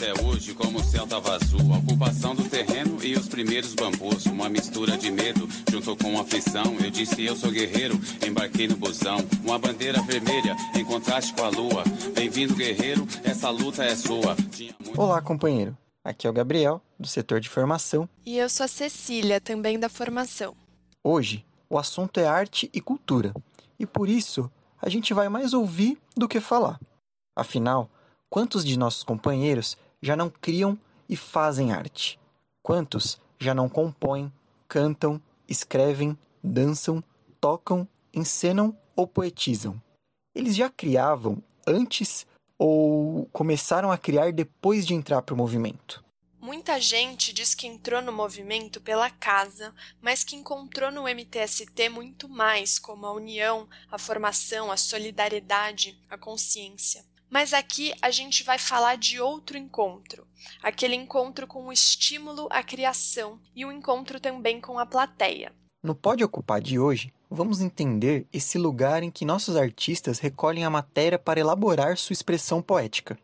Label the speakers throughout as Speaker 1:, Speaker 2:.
Speaker 1: até hoje, como o céu tava azul. A ocupação do terreno e os primeiros bambus. Uma mistura de medo, junto com aflição. Eu disse, eu sou guerreiro, embarquei no busão. Uma bandeira vermelha, em contraste com a lua. Bem-vindo, guerreiro, essa luta é sua.
Speaker 2: Muito... Olá, companheiro. Aqui é o Gabriel, do setor de formação.
Speaker 3: E eu sou a Cecília, também da formação.
Speaker 2: Hoje, o assunto é arte e cultura. E por isso, a gente vai mais ouvir do que falar. Afinal, quantos de nossos companheiros já não criam e fazem arte? Quantos já não compõem, cantam, escrevem, dançam, tocam, encenam ou poetizam? Eles já criavam antes ou começaram a criar depois de entrar para o movimento?
Speaker 3: Muita gente diz que entrou no movimento pela casa, mas que encontrou no MTST muito mais, como a união, a formação, a solidariedade, a consciência. Mas aqui a gente vai falar de outro encontro, aquele encontro com o estímulo à criação e o encontro também com a plateia.
Speaker 2: No Pode Ocupar de hoje, vamos entender esse lugar em que nossos artistas recolhem a matéria para elaborar sua expressão poética.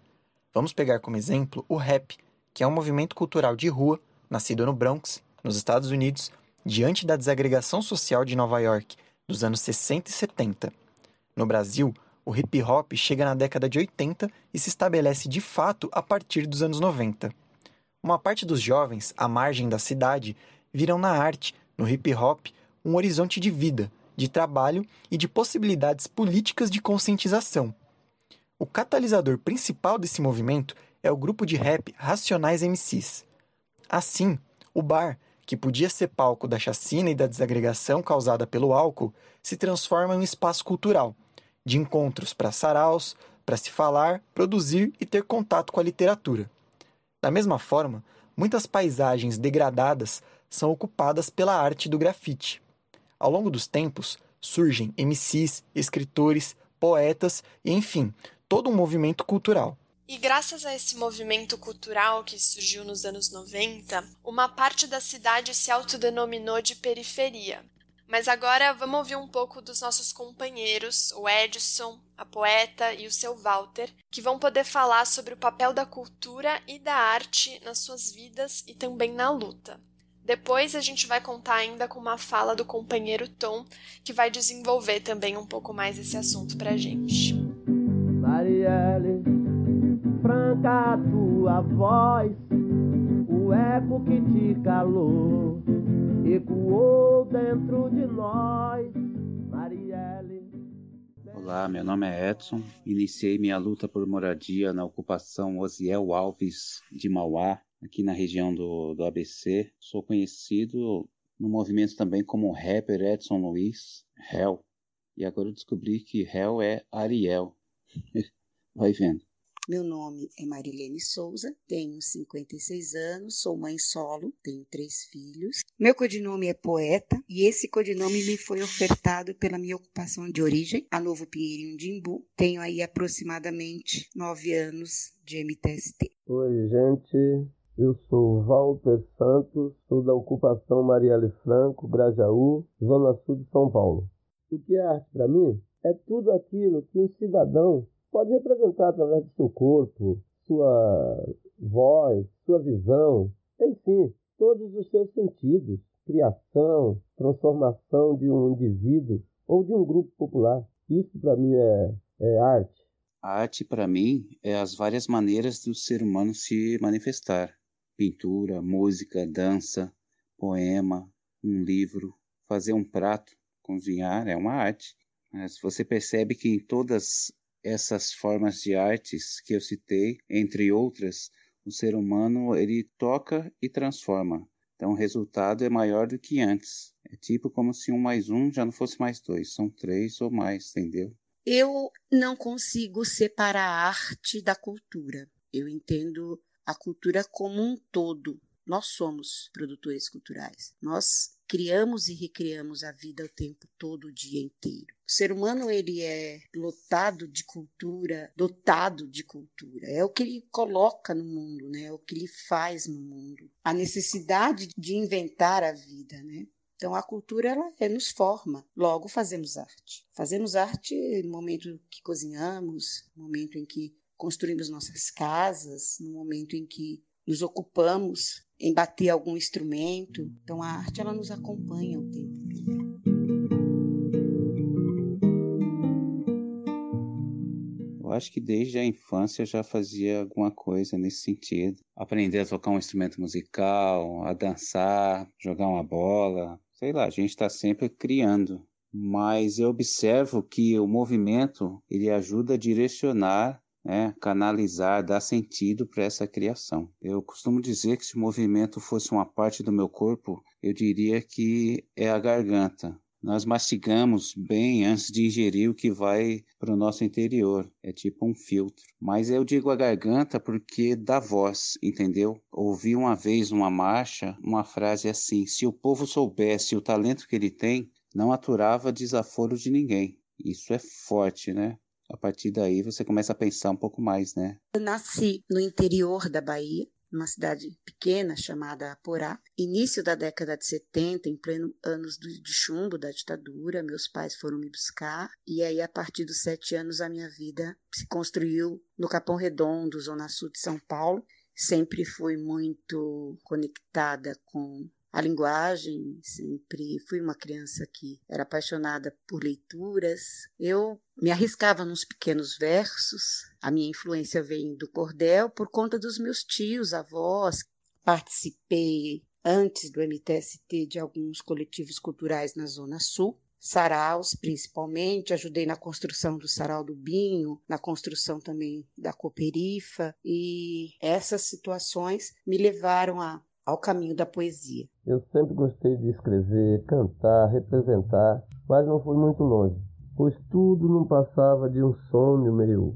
Speaker 2: Vamos pegar como exemplo o rap, que é um movimento cultural de rua, nascido no Bronx, nos Estados Unidos, diante da desagregação social de Nova York dos anos 60 e 70. No Brasil, o hip hop chega na década de 80 e se estabelece de fato a partir dos anos 90. Uma parte dos jovens, à margem da cidade, viram na arte, no hip hop, um horizonte de vida, de trabalho e de possibilidades políticas de conscientização. O catalisador principal desse movimento é o grupo de rap Racionais MCs. Assim, o bar, que podia ser palco da chacina e da desagregação causada pelo álcool, se transforma em um espaço cultural, de encontros para saraus, para se falar, produzir e ter contato com a literatura. Da mesma forma, muitas paisagens degradadas são ocupadas pela arte do grafite. Ao longo dos tempos, surgem MCs, escritores, poetas e, enfim, todo um movimento cultural.
Speaker 3: E graças a esse movimento cultural que surgiu nos anos 90, uma parte da cidade se autodenominou de periferia. Mas agora vamos ouvir um pouco dos nossos companheiros, o Edson, a poeta e o seu Walter, que vão poder falar sobre o papel da cultura e da arte nas suas vidas e também na luta. Depois a gente vai contar ainda com uma fala do companheiro Tom, que vai desenvolver também um pouco mais esse assunto pra gente.
Speaker 4: Marielle franca a tua voz, o eco que te calou, ecoou dentro de nós, Marielle.
Speaker 5: Olá, meu nome é Edson. Iniciei minha luta por moradia na ocupação Osiel Alves de Mauá, aqui na região do, do ABC. Sou conhecido no movimento também como rapper Edson Luiz, Hell. E agora eu descobri que Hell é Ariel. Vai vendo.
Speaker 6: Meu nome é Marilene Souza, tenho 56 anos, sou mãe solo, tenho três filhos. Meu codinome é Poeta e esse codinome me foi ofertado pela minha ocupação de origem, a Novo Pinheirinho de Imbu. Tenho aí aproximadamente nove anos de MTST.
Speaker 7: Oi, gente. Eu sou Walter Santos, sou da ocupação Marielle Franco, Grajaú, Zona Sul de São Paulo. O que é arte para mim? É tudo aquilo que um cidadão pode representar através do seu corpo, sua voz, sua visão, enfim, todos os seus sentidos, criação, transformação de um indivíduo ou de um grupo popular. Isso para mim é, é arte.
Speaker 5: A arte para mim é as várias maneiras do ser humano se manifestar: pintura, música, dança, poema, um livro, fazer um prato, cozinhar é uma arte. Mas você percebe que em todas essas formas de artes que eu citei, entre outras, o ser humano ele toca e transforma. Então o resultado é maior do que antes. É tipo como se um mais um já não fosse mais dois, são três ou mais, entendeu?
Speaker 6: Eu não consigo separar a arte da cultura. Eu entendo a cultura como um todo. Nós somos produtores culturais. Nós criamos e recriamos a vida o tempo todo, o dia inteiro. O ser humano ele é lotado de cultura, dotado de cultura. É o que ele coloca no mundo, né? É o que ele faz no mundo. A necessidade de inventar a vida, né? Então a cultura ela, ela nos forma. Logo fazemos arte. Fazemos arte no momento que cozinhamos, no momento em que construímos nossas casas, no momento em que nos ocupamos em bater algum instrumento. Então a arte ela nos acompanha o tempo.
Speaker 5: Eu acho que desde a infância eu já fazia alguma coisa nesse sentido. Aprender a tocar um instrumento musical, a dançar, jogar uma bola. Sei lá, a gente está sempre criando. Mas eu observo que o movimento ele ajuda a direcionar né, canalizar, dar sentido para essa criação. Eu costumo dizer que se o movimento fosse uma parte do meu corpo, eu diria que é a garganta. Nós mastigamos bem antes de ingerir o que vai para o nosso interior. É tipo um filtro. Mas eu digo a garganta porque dá voz, entendeu? Ouvi uma vez numa marcha uma frase assim: se o povo soubesse o talento que ele tem, não aturava desaforo de ninguém. Isso é forte, né? A partir daí você começa a pensar um pouco mais, né?
Speaker 6: Eu nasci no interior da Bahia, numa cidade pequena chamada Aporá. Início da década de 70, em pleno anos de chumbo da ditadura, meus pais foram me buscar e aí a partir dos sete anos a minha vida se construiu no Capão Redondo, zona sul de São Paulo. Sempre fui muito conectada com a linguagem, sempre fui uma criança que era apaixonada por leituras. Eu me arriscava nos pequenos versos. A minha influência vem do cordel por conta dos meus tios, avós. Participei antes do MTST de alguns coletivos culturais na Zona Sul saraus, principalmente. Ajudei na construção do Sarau do Binho, na construção também da Cooperifa, e essas situações me levaram a ao caminho da poesia.
Speaker 7: Eu sempre gostei de escrever, cantar, representar, mas não fui muito longe, pois tudo não passava de um sonho meu.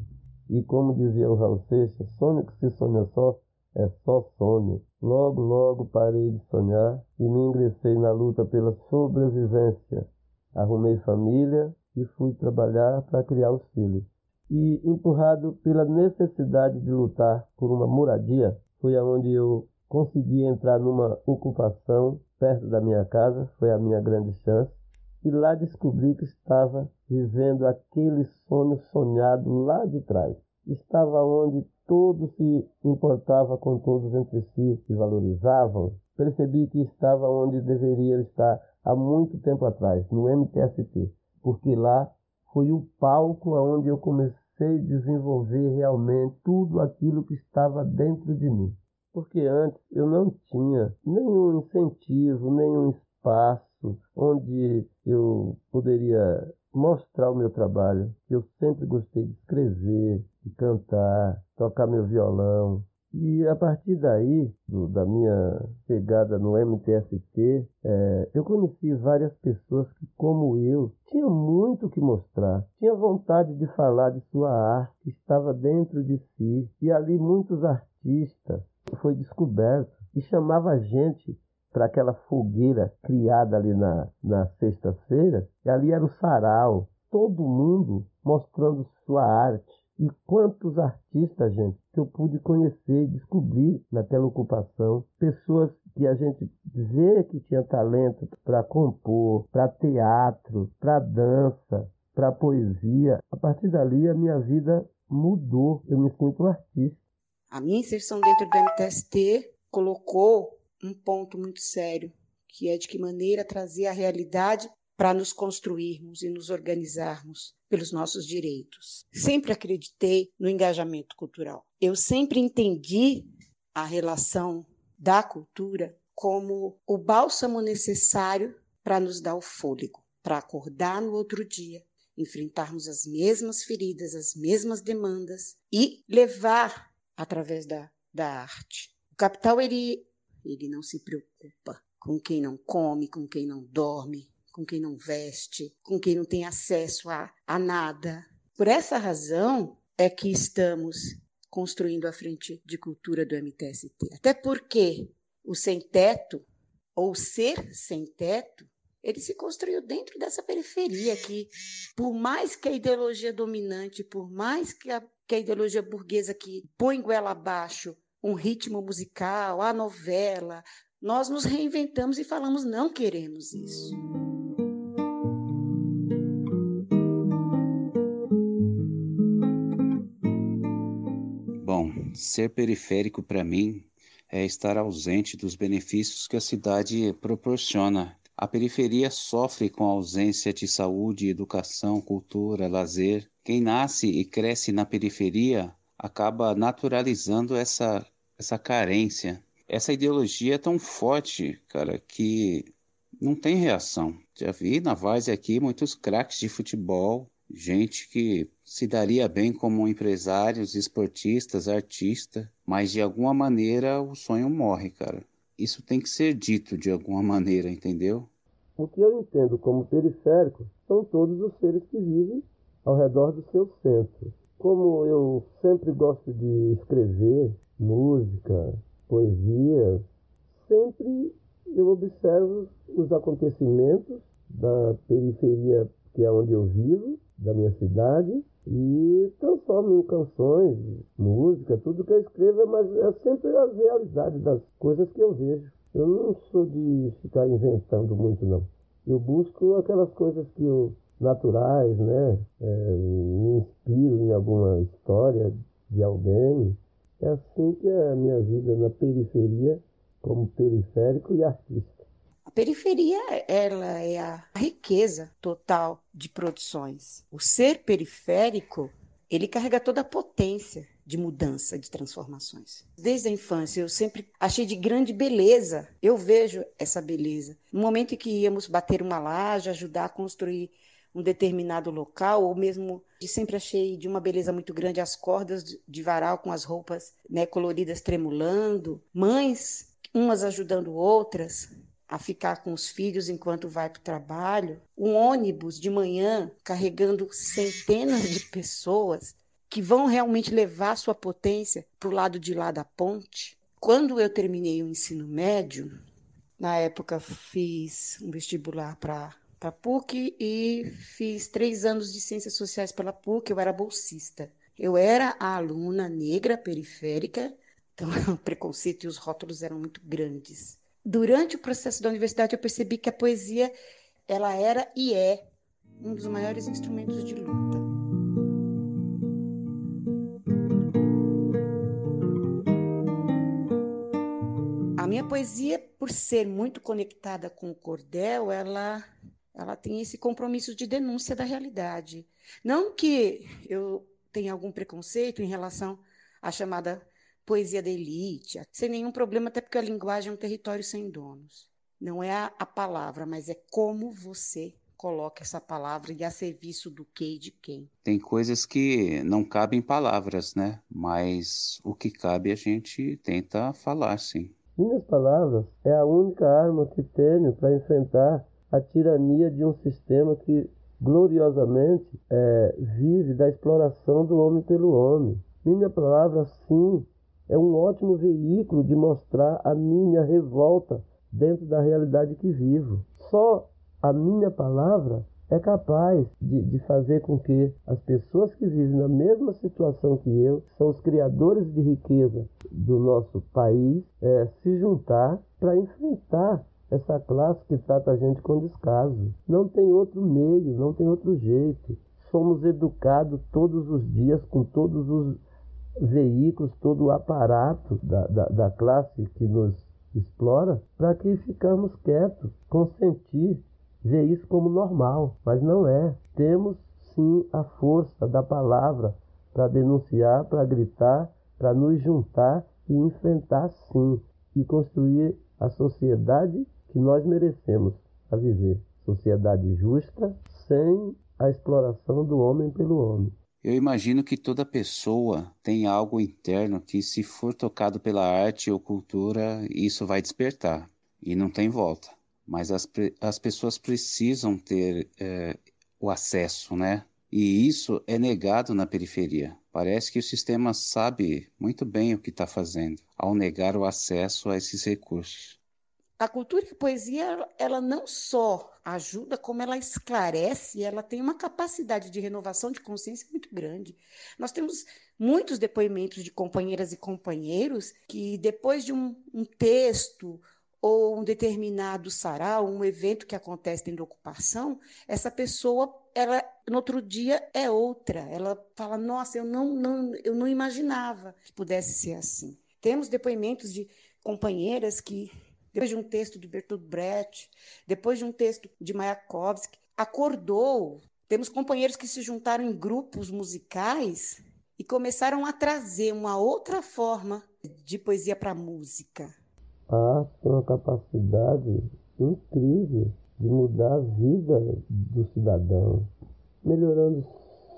Speaker 7: E como dizia o Raul Seixas, sonho que se sonha só é só sonho. Logo, logo parei de sonhar e me ingressei na luta pela sobrevivência. Arrumei família e fui trabalhar para criar os filhos. E empurrado pela necessidade de lutar por uma moradia, foi aonde eu consegui entrar numa ocupação perto da minha casa, foi a minha grande chance, e lá descobri que estava vivendo aquele sonho sonhado lá de trás. Estava onde todos se importava com todos entre si, se valorizavam. Percebi que estava onde deveria estar há muito tempo atrás, no MTST, porque lá foi o palco onde eu comecei a desenvolver realmente tudo aquilo que estava dentro de mim porque antes eu não tinha nenhum incentivo, nenhum espaço onde eu poderia mostrar o meu trabalho. Eu sempre gostei de escrever, de cantar, tocar meu violão. E a partir daí, do, da minha chegada no MTST, é, eu conheci várias pessoas que, como eu, tinham muito que mostrar, tinha vontade de falar de sua arte estava dentro de si. E ali muitos artistas foi descoberto e chamava a gente para aquela fogueira criada ali na, na sexta-feira, e ali era o sarau, todo mundo mostrando sua arte. E quantos artistas, gente, que eu pude conhecer e descobrir naquela ocupação. Pessoas que a gente vê que tinha talento para compor, para teatro, para dança, para poesia. A partir dali a minha vida mudou. Eu me sinto um artista.
Speaker 6: A minha inserção dentro do MTST colocou um ponto muito sério, que é de que maneira trazer a realidade para nos construirmos e nos organizarmos pelos nossos direitos. Sempre acreditei no engajamento cultural. Eu sempre entendi a relação da cultura como o bálsamo necessário para nos dar o fôlego, para acordar no outro dia, enfrentarmos as mesmas feridas, as mesmas demandas e levar através da, da arte. O capital ele, ele não se preocupa com quem não come, com quem não dorme, com quem não veste, com quem não tem acesso a, a nada. Por essa razão é que estamos construindo a frente de cultura do MTST. Até porque o sem-teto, ou ser sem-teto, ele se construiu dentro dessa periferia que, por mais que a ideologia dominante, por mais que a que a ideologia burguesa que põe goela abaixo um ritmo musical, a novela, nós nos reinventamos e falamos não queremos isso.
Speaker 5: ser periférico para mim é estar ausente dos benefícios que a cidade proporciona. A periferia sofre com a ausência de saúde, educação, cultura, lazer. Quem nasce e cresce na periferia acaba naturalizando essa, essa carência. Essa ideologia é tão forte, cara, que não tem reação. Já vi na Várzea aqui muitos craques de futebol, gente que se daria bem como empresários, esportistas, artistas, mas de alguma maneira o sonho morre, cara. Isso tem que ser dito de alguma maneira, entendeu?
Speaker 7: O que eu entendo como periférico são todos os seres que vivem ao redor do seu centro. Como eu sempre gosto de escrever música, poesia, sempre eu observo os acontecimentos da periferia que é onde eu vivo, da minha cidade, e transformo em canções, música, tudo que eu escrevo, mas é sempre a realidade das coisas que eu vejo. Eu não sou de ficar inventando muito, não. Eu busco aquelas coisas que eu, naturais, né? É, me inspiro em alguma história de alguém. É assim que é a minha vida na periferia, como periférico e artista.
Speaker 6: A periferia, ela é a riqueza total de produções. O ser periférico, ele carrega toda a potência de mudança, de transformações. Desde a infância, eu sempre achei de grande beleza. Eu vejo essa beleza. No momento em que íamos bater uma laje, ajudar a construir um determinado local, ou mesmo sempre achei de uma beleza muito grande as cordas de varal com as roupas né, coloridas tremulando, mães, umas ajudando outras, a ficar com os filhos enquanto vai para o trabalho, um ônibus de manhã carregando centenas de pessoas que vão realmente levar sua potência para o lado de lá da ponte. Quando eu terminei o ensino médio, na época fiz um vestibular para a PUC e fiz três anos de Ciências Sociais pela PUC, eu era bolsista. Eu era a aluna negra periférica, então o preconceito e os rótulos eram muito grandes durante o processo da universidade eu percebi que a poesia ela era e é um dos maiores instrumentos de luta. A minha poesia, por ser muito conectada com o cordel, ela ela tem esse compromisso de denúncia da realidade. Não que eu tenha algum preconceito em relação à chamada poesia da elite, sem nenhum problema, até porque a linguagem é um território sem donos. Não é a, a palavra, mas é como você coloca essa palavra e a serviço do que e de quem.
Speaker 5: Tem coisas que não cabem palavras, né? Mas o que cabe a gente tenta falar, sim.
Speaker 7: Minhas palavras é a única arma que tenho para enfrentar a tirania de um sistema que gloriosamente é, vive da exploração do homem pelo homem. Minha palavra, sim, é um ótimo veículo de mostrar a minha revolta dentro da realidade que vivo. Só a minha palavra é capaz de, de, fazer com que as pessoas que vivem na mesma situação que eu, são os criadores de riqueza do nosso país, é, se juntar para enfrentar essa classe que trata a gente com descaso. Não tem outro meio, não tem outro jeito. Somos educados todos os dias com todos os veículos, todo o aparato da, da, da classe que nos explora, para que ficamos quietos, consentir, ver isso como normal. Mas não é. Temos sim a força da palavra para denunciar, para gritar, para nos juntar e enfrentar sim e construir a sociedade que nós merecemos a viver. Sociedade justa, sem a exploração do homem pelo homem.
Speaker 5: Eu imagino que toda pessoa tem algo interno que, se for tocado pela arte ou cultura, isso vai despertar e não tem volta. Mas as, as pessoas precisam ter é, o acesso, né? E isso é negado na periferia. Parece que o sistema sabe muito bem o que está fazendo ao negar o acesso a esses recursos
Speaker 6: a cultura e a poesia, ela não só ajuda, como ela esclarece, ela tem uma capacidade de renovação de consciência muito grande. Nós temos muitos depoimentos de companheiras e companheiros que, depois de um, um texto ou um determinado sarau, um evento que acontece dentro da ocupação, essa pessoa, ela no outro dia é outra. Ela fala: "Nossa, eu não, não eu não imaginava que pudesse ser assim". Temos depoimentos de companheiras que depois de um texto de Bertolt Brecht, depois de um texto de Mayakovsky, acordou. Temos companheiros que se juntaram em grupos musicais e começaram a trazer uma outra forma de poesia para a música.
Speaker 7: A tem uma capacidade incrível de mudar a vida do cidadão, melhorando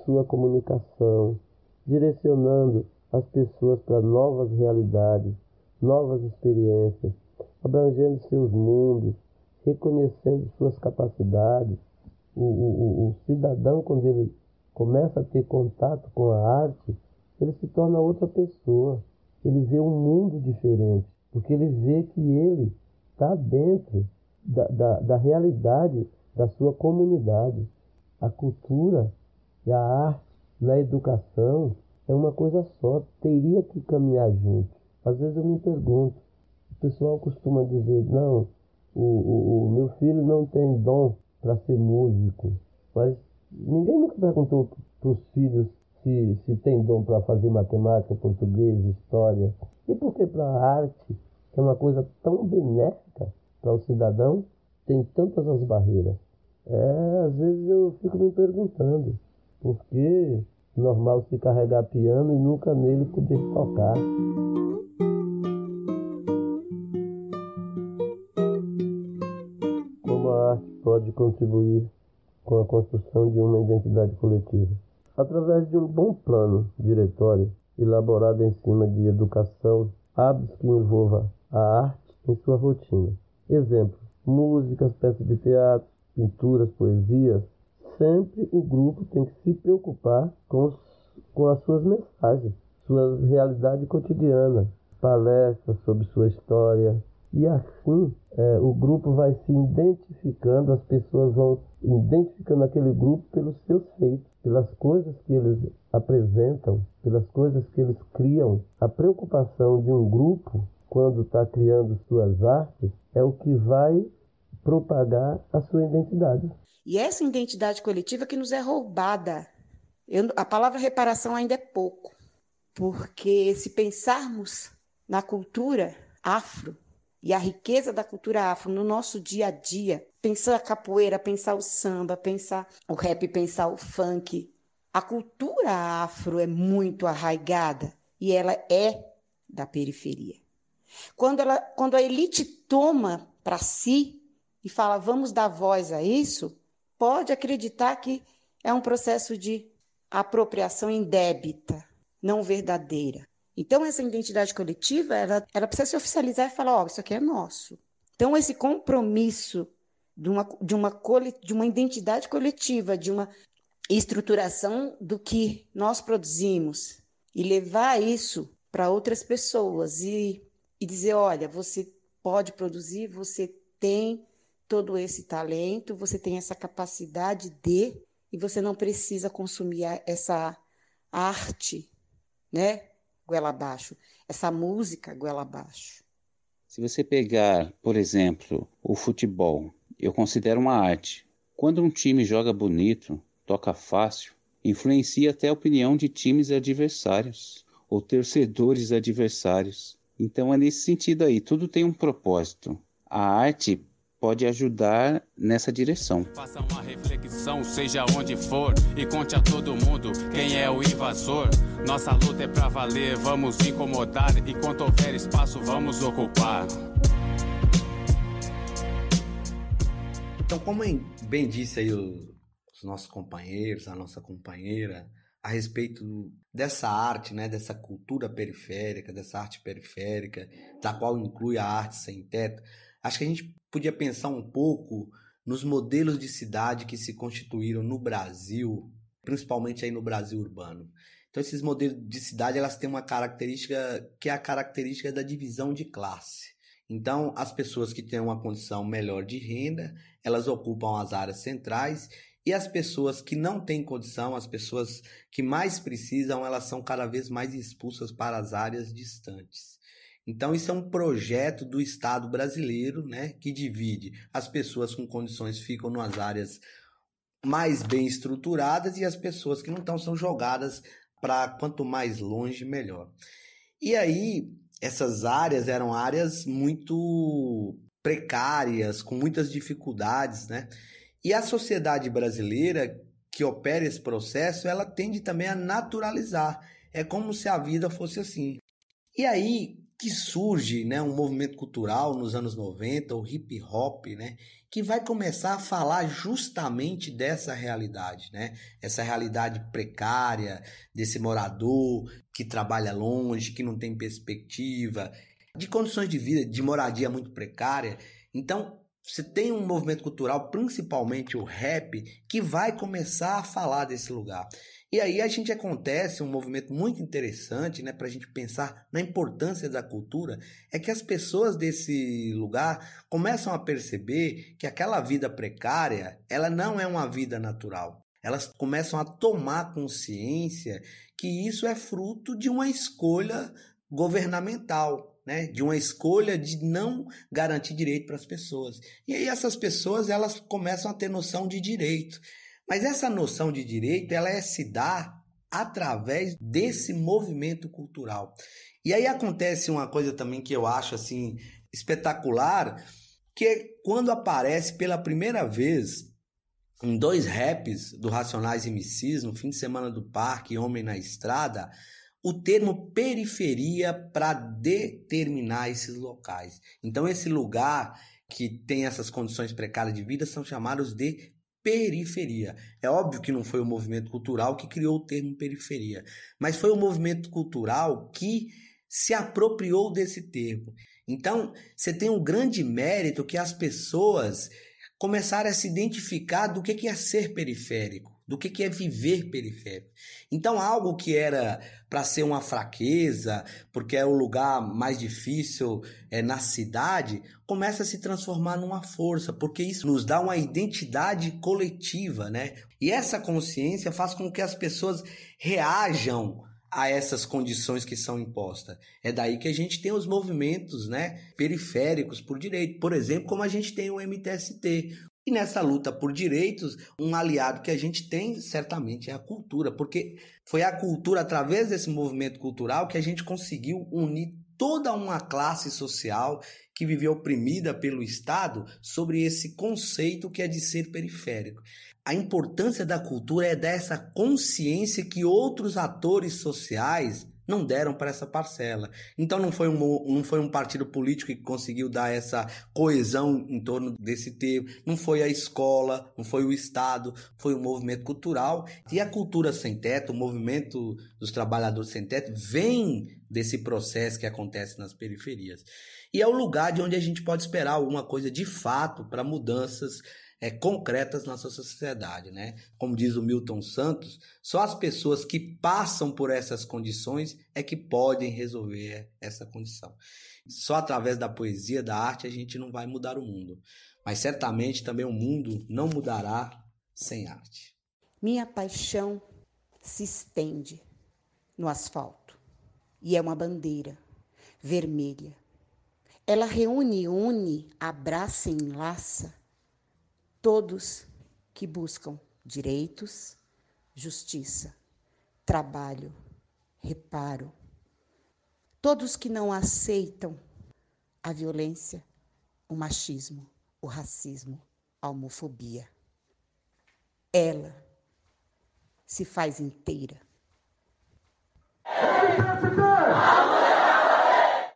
Speaker 7: sua comunicação, direcionando as pessoas para novas realidades, novas experiências, abrangendo seus mundos, reconhecendo suas capacidades. O, o, o, cidadão, quando ele começa a ter contato com a arte, ele se torna outra pessoa. Ele vê um mundo diferente, porque ele vê que ele está dentro da, da, da realidade da sua comunidade. A cultura e a arte na educação é uma coisa só, teria que caminhar junto. Às vezes eu me pergunto, pessoal costuma dizer, não, o, o, o meu filho não tem dom para ser músico, mas ninguém nunca perguntou para os filhos se, se tem dom para fazer matemática, português, história. E por que para a arte, que é uma coisa tão benéfica para o cidadão, tem tantas as barreiras? É, às vezes eu fico me perguntando, por que normal se carregar piano e nunca nele poder tocar? Pode contribuir com a construção de uma identidade coletiva? Através de um bom plano diretório elaborado em cima de educação, hábitos que envolva a arte em sua rotina. Exemplo: músicas, peças de teatro, pinturas, poesias. Sempre o grupo tem que se preocupar com, os, com as suas mensagens, sua realidade cotidiana, palestras sobre sua história, e assim é, o grupo vai se identificando, as pessoas vão identificando aquele grupo pelos seus feitos, pelas coisas que eles apresentam, pelas coisas que eles criam. A preocupação de um grupo, quando está criando suas artes, é o que vai propagar a sua identidade.
Speaker 6: E essa identidade coletiva que nos é roubada. Eu, a palavra reparação ainda é pouco, porque se pensarmos na cultura afro, e a riqueza da cultura afro no nosso dia a dia, pensar a capoeira, pensar o samba, pensar o rap, pensar o funk. A cultura afro é muito arraigada e ela é da periferia. Quando, ela, quando a elite toma para si e fala vamos dar voz a isso, pode acreditar que é um processo de apropriação indébita, não verdadeira. Então, essa identidade coletiva, ela, ela precisa se oficializar e falar, ó, oh, isso aqui é nosso. Então, esse compromisso de uma, de, uma, de uma identidade coletiva, de uma estruturação do que nós produzimos e levar isso para outras pessoas e, e dizer, olha, você pode produzir, você tem todo esse talento, você tem essa capacidade de, e você não precisa consumir essa arte, né? Goela abaixo, essa música goela abaixo.
Speaker 5: Se você pegar, por exemplo, o futebol, eu considero uma arte. Quando um time joga bonito, toca fácil, influencia até a opinião de times adversários ou torcedores adversários. Então é nesse sentido aí, tudo tem um propósito. A arte pode ajudar nessa direção.
Speaker 1: Faça uma reflexão, seja onde for, e conte a todo mundo quem é o invasor. Nossa luta é pra valer, vamos incomodar, e quando houver espaço, vamos ocupar.
Speaker 8: Então, como bem disse aí os nossos companheiros, a nossa companheira, a respeito dessa arte, né, dessa cultura periférica, dessa arte periférica, da qual inclui a arte sem teto, acho que a gente podia pensar um pouco nos modelos de cidade que se constituíram no Brasil, principalmente aí no Brasil urbano. Então esses modelos de cidade elas têm uma característica que é a característica da divisão de classe. Então as pessoas que têm uma condição melhor de renda, elas ocupam as áreas centrais e as pessoas que não têm condição, as pessoas que mais precisam, elas são cada vez mais expulsas para as áreas distantes. Então, isso é um projeto do Estado brasileiro, né, que divide as pessoas com condições ficam nas áreas mais bem estruturadas e as pessoas que não estão são jogadas para quanto mais longe, melhor. E aí, essas áreas eram áreas muito precárias, com muitas dificuldades, né? E a sociedade brasileira que opera esse processo, ela tende também a naturalizar. É como se a vida fosse assim. E aí que surge né, um movimento cultural nos anos 90, o hip hop, né, que vai começar a falar justamente dessa realidade, né? Essa realidade precária desse morador que trabalha longe, que não tem perspectiva, de condições de vida, de moradia muito precária. Então, você tem um movimento cultural, principalmente o rap, que vai começar a falar desse lugar. E aí a gente acontece um movimento muito interessante, né, para a gente pensar na importância da cultura, é que as pessoas desse lugar começam a perceber que aquela vida precária, ela não é uma vida natural. Elas começam a tomar consciência que isso é fruto de uma escolha governamental, né, de uma escolha de não garantir direito para as pessoas. E aí essas pessoas elas começam a ter noção de direito. Mas essa noção de direito, ela é se dá através desse movimento cultural. E aí acontece uma coisa também que eu acho assim espetacular, que é quando aparece pela primeira vez em dois raps do Racionais MCs, no fim de semana do parque, Homem na Estrada, o termo periferia para determinar esses locais. Então, esse lugar que tem essas condições precárias de vida são chamados de periferia. É óbvio que não foi o movimento cultural que criou o termo periferia, mas foi o movimento cultural que se apropriou desse termo. Então, você tem um grande mérito que as pessoas começaram a se identificar do que é ser periférico do que, que é viver periférico. Então, algo que era para ser uma fraqueza, porque é o lugar mais difícil é, na cidade, começa a se transformar numa força, porque isso nos dá uma identidade coletiva, né? E essa consciência faz com que as pessoas reajam a essas condições que são impostas. É daí que a gente tem os movimentos né, periféricos por direito. Por exemplo, como a gente tem o MTST, e nessa luta por direitos, um aliado que a gente tem certamente é a cultura, porque foi a cultura, através desse movimento cultural, que a gente conseguiu unir toda uma classe social que viveu oprimida pelo Estado sobre esse conceito que é de ser periférico. A importância da cultura é dessa consciência que outros atores sociais não deram para essa parcela. Então não foi, um, não foi um partido político que conseguiu dar essa coesão em torno desse tema, não foi a escola, não foi o Estado, foi o movimento cultural. E a cultura sem teto, o movimento dos trabalhadores sem teto, vem desse processo que acontece nas periferias. E é o lugar de onde a gente pode esperar alguma coisa de fato para mudanças é, concretas na sua sociedade, né? Como diz o Milton Santos, só as pessoas que passam por essas condições é que podem resolver essa condição. Só através da poesia, da arte, a gente não vai mudar o mundo. Mas certamente também o mundo não mudará sem arte.
Speaker 6: Minha paixão se estende no asfalto e é uma bandeira vermelha. Ela reúne, une, abraça e enlaça todos que buscam direitos, justiça, trabalho, reparo, todos que não aceitam a violência, o machismo, o racismo, a homofobia. Ela se faz inteira.